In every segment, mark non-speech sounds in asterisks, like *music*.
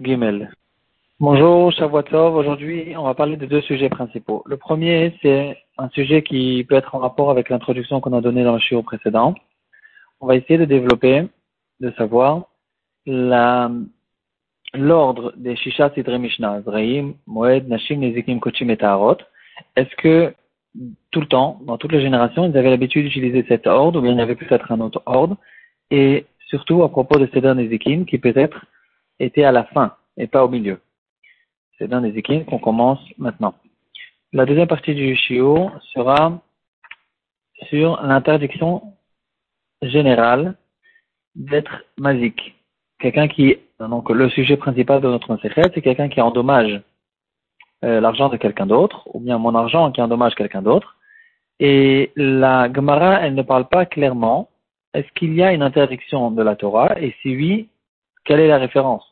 Gimel. Bonjour Shavuotov, aujourd'hui on va parler de deux sujets principaux. Le premier c'est un sujet qui peut être en rapport avec l'introduction qu'on a donnée dans le chiot précédent. On va essayer de développer, de savoir l'ordre des Shisha Sidre Mishnah, Zraim, Moed, Nashim, Nezikim, Kochim et Taharot. Est-ce que tout le temps, dans toutes les générations, ils avaient l'habitude d'utiliser cet ordre ou bien il y avait peut-être un autre ordre? Et surtout à propos de Seder Nezikim qui peut-être était à la fin et pas au milieu. C'est dans les équipes qu'on commence maintenant. La deuxième partie du Shio sera sur l'interdiction générale d'être magique. Quelqu'un qui, donc le sujet principal de notre secret, c'est quelqu'un qui endommage euh, l'argent de quelqu'un d'autre, ou bien mon argent qui endommage quelqu'un d'autre. Et la Gemara, elle ne parle pas clairement. Est-ce qu'il y a une interdiction de la Torah Et si oui, quelle est la référence?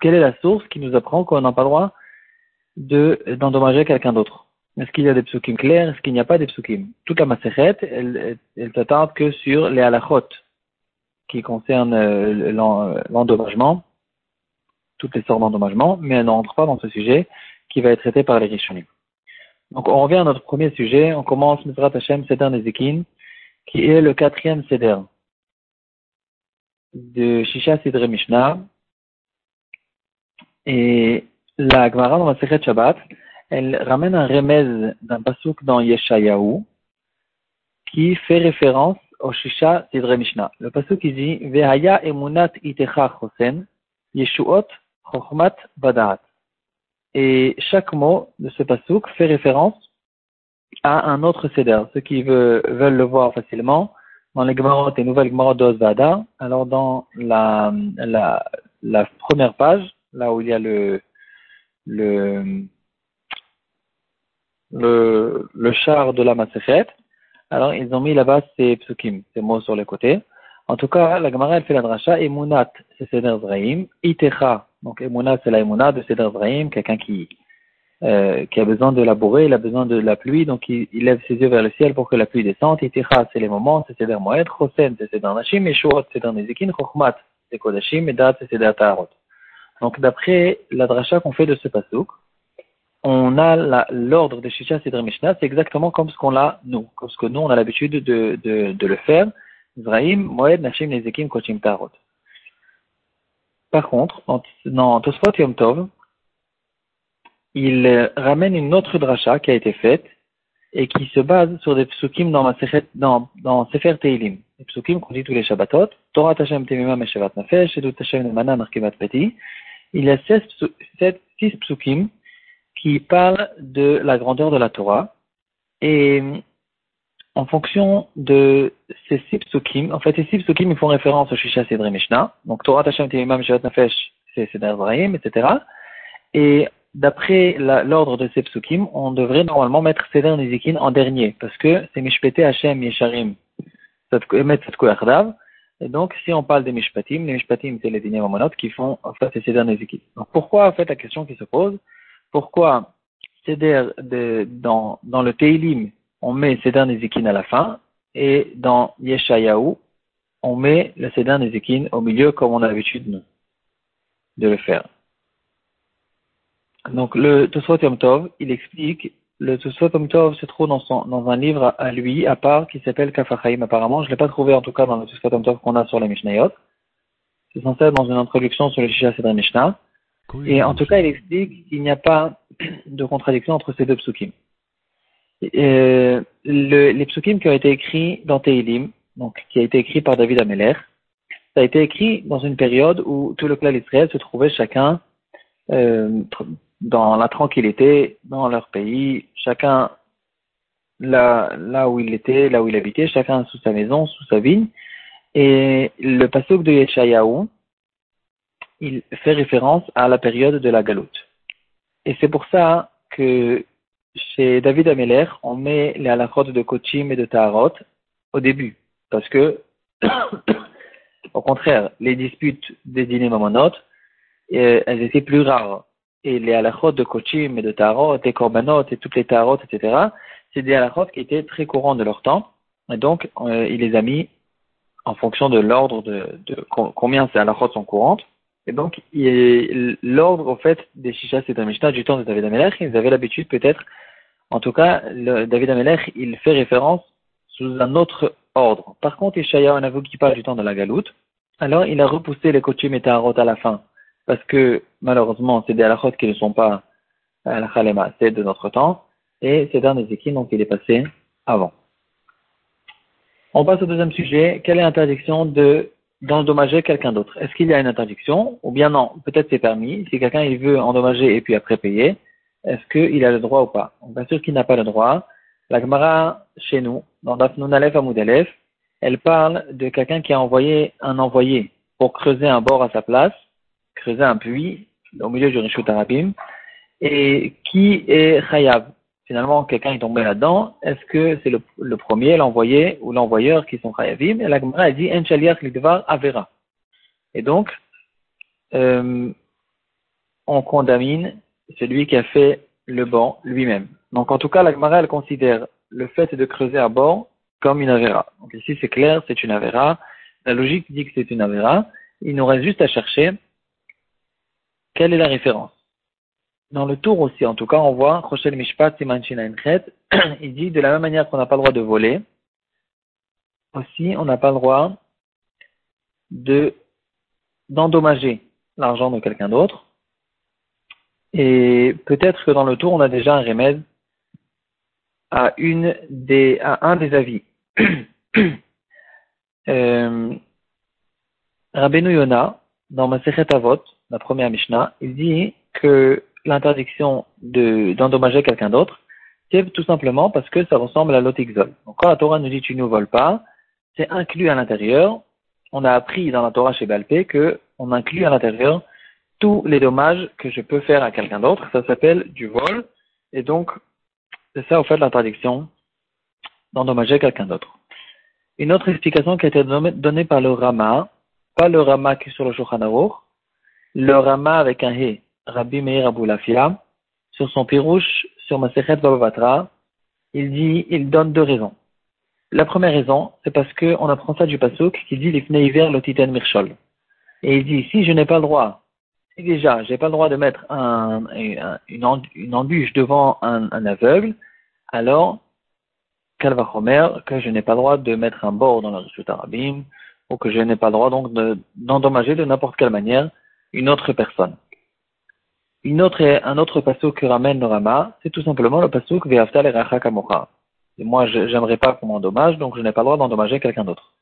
Quelle est la source qui nous apprend qu'on n'a pas le droit d'endommager quelqu'un d'autre? Est-ce qu'il y a des psukim clairs? Est-ce qu'il n'y a pas des psukim? Toute la macérette, elle, elle s'attarde que sur les halachot qui concernent euh, l'endommagement, toutes les sortes d'endommagement, mais elle n'entre pas dans ce sujet qui va être traité par les Rishonim. Donc on revient à notre premier sujet, on commence Mizrat Hashem Seder Nezikin, qui est le quatrième Seder de Shisha Sidre Mishnah, et la Gemara dans la Sechet Shabbat, elle ramène un remède d'un pasouk dans Yeshayahu qui fait référence au Shisha Sidre Mishnah. Le pasouk il dit Vehaya emunat itecha chosen yeshuot chokhmat badaat. Et chaque mot de ce pasouk fait référence à un autre seder. Ceux qui veulent, le voir facilement, dans les Gemarot et nouvelles Gemarot d'Ozvada, alors dans la première page, là où il y a le, le, le, char de la Masechet. Alors, ils ont mis là-bas ces psukim, ces mots sur les côtés. En tout cas, la Gemara, elle fait la dracha. Emunat, c'est Seder Zraim. Itecha, donc Emunat, c'est la Emunat de Seder Zraim, quelqu'un qui, euh, qui a besoin de labourer, il a besoin de la pluie, donc il, lève ses yeux vers le ciel pour que la pluie descende. Itecha, c'est les moments, c'est Seder Moed. Chosen, c'est Seder Nashim. Et Shuot, c'est Nezikin. Chokhmat, c'est Kodashim. Et Dat, c'est Seder Taharot. Donc, d'après la dracha qu'on fait de ce pasouk, on a l'ordre de Shisha Sidre Mishnah, c'est exactement comme ce qu'on l'a nous, comme ce que nous on a l'habitude de, le faire. Zraim, Moed, Nashim, Nezekim, Kochim, Tarot. Par contre, dans Tosfot Yom Tov, il ramène une autre dracha qui a été faite et qui se base sur des psukim dans, dans, dans Sefer Teilim. Les psukim qu'on dit tous les Shabbatot, Torah Tashem Temima Meshevat Nafesh, Edut Tashem Nemana Narkevat Peti, il y a six psukim qui parlent de la grandeur de la Torah. Et en fonction de ces six psukim, en fait, ces six psukim, font référence au Shisha Sedre Mishnah. Donc, Torah Tashem Timimam Shevat Nafesh, c'est Zrahim, etc. Et d'après l'ordre de ces psukim, on devrait normalement mettre Seder Nizikin en dernier, parce que c'est Mishpete Hashem Yesharim, Emet Satko Achdav, et donc, si on parle des Mishpatim, les Mishpatim, c'est les Dinim qui font, en fait, ces dernières équipes. Donc, pourquoi, en fait, la question qui se pose, pourquoi dans le Teilim, on met Seder Nezikin à la fin, et dans Yeshayahu, on met le Seder Nezikin au milieu, comme on a l'habitude de le faire. Donc, le Tosfot Yom Tov, il explique le Tosfot Tov se trouve dans, son, dans un livre à lui, à part, qui s'appelle Kafachaim. Apparemment, je ne l'ai pas trouvé en tout cas dans le Tosfot Tov qu'on a sur les Mishnayot. C'est censé être dans une introduction sur le Shisha Sedra Mishnah. Et en tout cas, il explique qu'il n'y a pas *clears throat* de contradiction entre ces deux psukim. Euh, le, les psukim qui ont été écrits dans Teilim, donc qui a été écrit par David Ameler, ça a été écrit dans une période où tout le clan d'Israël se trouvait chacun euh, dans la tranquillité dans leur pays, chacun là, où il était, là où il habitait, chacun sous sa maison, sous sa vigne. Et le pasuk de Yeshayahu, il fait référence à la période de la galoute. Et c'est pour ça que chez David Ameler, on met les halachot de Kochim et de Taharot au début. Parce que, *coughs* au contraire, les disputes des dîners mamonotes, euh, elles étaient plus rares et les halachot de Kochim et de Tarot et Korbanot et toutes les Tarot, etc., c'est des halachot qui étaient très courants de leur temps. Et donc, euh, il les a mis en fonction de l'ordre de, de, combien ces halachot sont courantes. Et donc, l'ordre, au fait, des Shisha c'est un Mishnah du temps de David Amelech, ils avaient l'habitude peut-être, en tout cas, le, David Amelech, il fait référence sous un autre ordre. Par contre, Ishaya, on avoue qu'il parle du temps de la galoute. Alors, il a repoussé les coutumes et à la fin, parce que, malheureusement, c'est des halachot qui ne sont pas khalema, c'est de notre temps, et c'est un des donc il est passé avant. On passe au deuxième sujet. Quelle est l'interdiction de d'endommager quelqu'un d'autre? Est-ce qu'il y a une interdiction? Ou bien non, peut-être c'est permis. Si quelqu'un il veut endommager et puis après payer, est-ce qu'il a le droit ou pas? Bien sûr qu'il n'a pas le droit. La Gemara, chez nous, dans Dafnun Aleph Amud elle parle de quelqu'un qui a envoyé un envoyé pour creuser un bord à sa place, creuser un puits au milieu du Rishut Arabim, et qui est Chayav? Finalement quelqu'un est tombé là-dedans, est-ce que c'est le, premier, l'envoyé ou l'envoyeur qui sont chayavim? Et la Gemara dit lidvar avera. Et donc, euh, on condamne celui qui a fait le banc lui-même. Donc en tout cas, la Gemara elle considère le fait de creuser à bord comme une avera. Donc ici c'est clair, c'est une avera. La logique dit que c'est une avera. Il nous reste juste à chercher quelle est la référence? Dans le tour aussi, en tout cas, on voit, Rochel Mishpat, *clears throat* il dit de la même manière qu'on n'a pas le droit de voler, aussi, on n'a pas le droit de, d'endommager l'argent de quelqu'un d'autre. Et peut-être que dans le tour, on a déjà un remède à une des, à un des avis. *clears throat* euh, dans Masechet Avot, la première Mishnah, il dit que l'interdiction de, d'endommager quelqu'un d'autre, c'est tout simplement parce que ça ressemble à l'otixol. Donc quand la Torah nous dit tu ne voles pas, c'est inclus à l'intérieur. On a appris dans la Torah chez Balpé que on inclut à l'intérieur tous les dommages que je peux faire à quelqu'un d'autre. Ça s'appelle du vol. Et donc, c'est ça au fait l'interdiction d'endommager quelqu'un d'autre. Une autre explication qui a été donnée par le Rama, pas le Rama qui est sur le Shulchan le Rama avec un He, Rabbi Meir Aboulafia, sur son pirouche, sur Masechet Babavatra, il dit, il donne deux raisons. La première raison, c'est parce qu'on apprend ça du Pasuk qui dit l'ifne hiver l'otiten mirchol. Et il dit, si je n'ai pas le droit, si déjà j'ai pas le droit de mettre un, une, embûche devant un, aveugle, alors, Kalvachomer, que je n'ai pas le droit de mettre un bord dans le Rishut Arabim, ou que je n'ai pas le droit donc d'endommager de n'importe quelle manière une autre personne. Un autre pasuk que ramène le Rama, c'est tout simplement le pasuk Ve'aftal eracha kamocha. Et moi, j'aimerais pas qu'on m'endommage, donc je n'ai pas le droit d'endommager quelqu'un d'autre.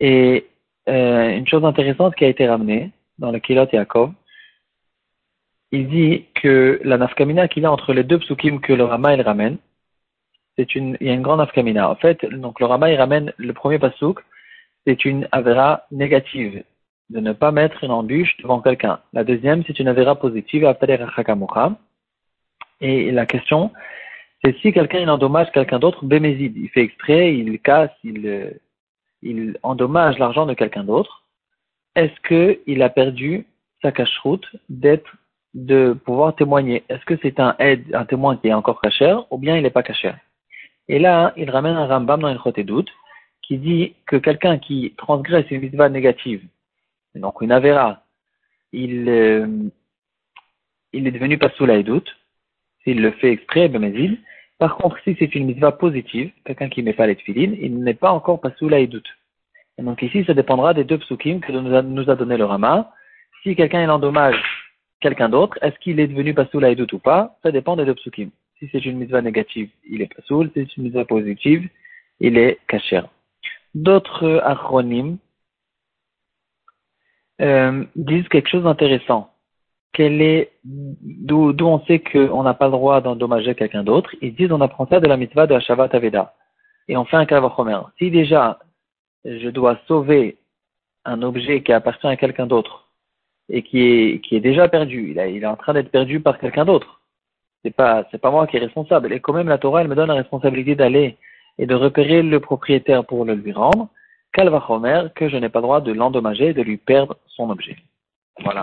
Et euh, une chose intéressante qui a été ramenée dans le Kilot Yaakov, il dit que la nafkamina qu'il y a entre les deux psukim que le Rama il ramène, il y a une grande nafkamina. En fait, donc le Rama il ramène le premier pasuk, c'est une avera négative de ne pas mettre une embûche devant quelqu'un. La deuxième, c'est une avéra positive, et la question, c'est si quelqu'un endommage quelqu'un d'autre, bémézide, il fait exprès, il casse, il, il endommage l'argent de quelqu'un d'autre, est-ce qu'il a perdu sa cache-route d'être, de pouvoir témoigner? Est-ce que c'est un aide, un témoin qui est encore cachère, ou bien il n'est pas cachère? Et là, il ramène un Rambam dans une doute, qui dit que quelqu'un qui transgresse une mitzvah négative, donc une Avera, il, euh, est devenu pas sous la doute, s'il le fait exprès, ben Par contre, si c'est une mitzvah positive, quelqu'un qui met pas les tefilines, il n'est pas encore pas sous la doute. Et donc ici, ça dépendra des deux psukim que nous a, donné le Rama. Si quelqu'un endommage quelqu'un d'autre, est-ce qu'il est devenu pas sous la doute ou pas? Ça dépend des deux psukim. Si c'est une mitzvah négative, il est pas sous. Si c'est une mitzvah positive, il est caché. D'autres acronymes euh, disent quelque chose d'intéressant. Quel est d'où on sait qu'on n'a pas le droit d'endommager quelqu'un d'autre Ils disent on apprend ça de la mitzvah de Hashavat Aveda. Et on fait un kavachomer. Si déjà je dois sauver un objet qui appartient à quelqu'un d'autre et qui est, qui est déjà perdu, il, est en train d'être perdu par quelqu'un d'autre. C'est pas, pas moi qui est responsable. Et quand même, la Torah, elle me donne la responsabilité d'aller et de repérer le propriétaire pour le lui rendre. Kalvachomer, que je n'ai pas droit de l'endommager et de lui perdre son objet. Voilà,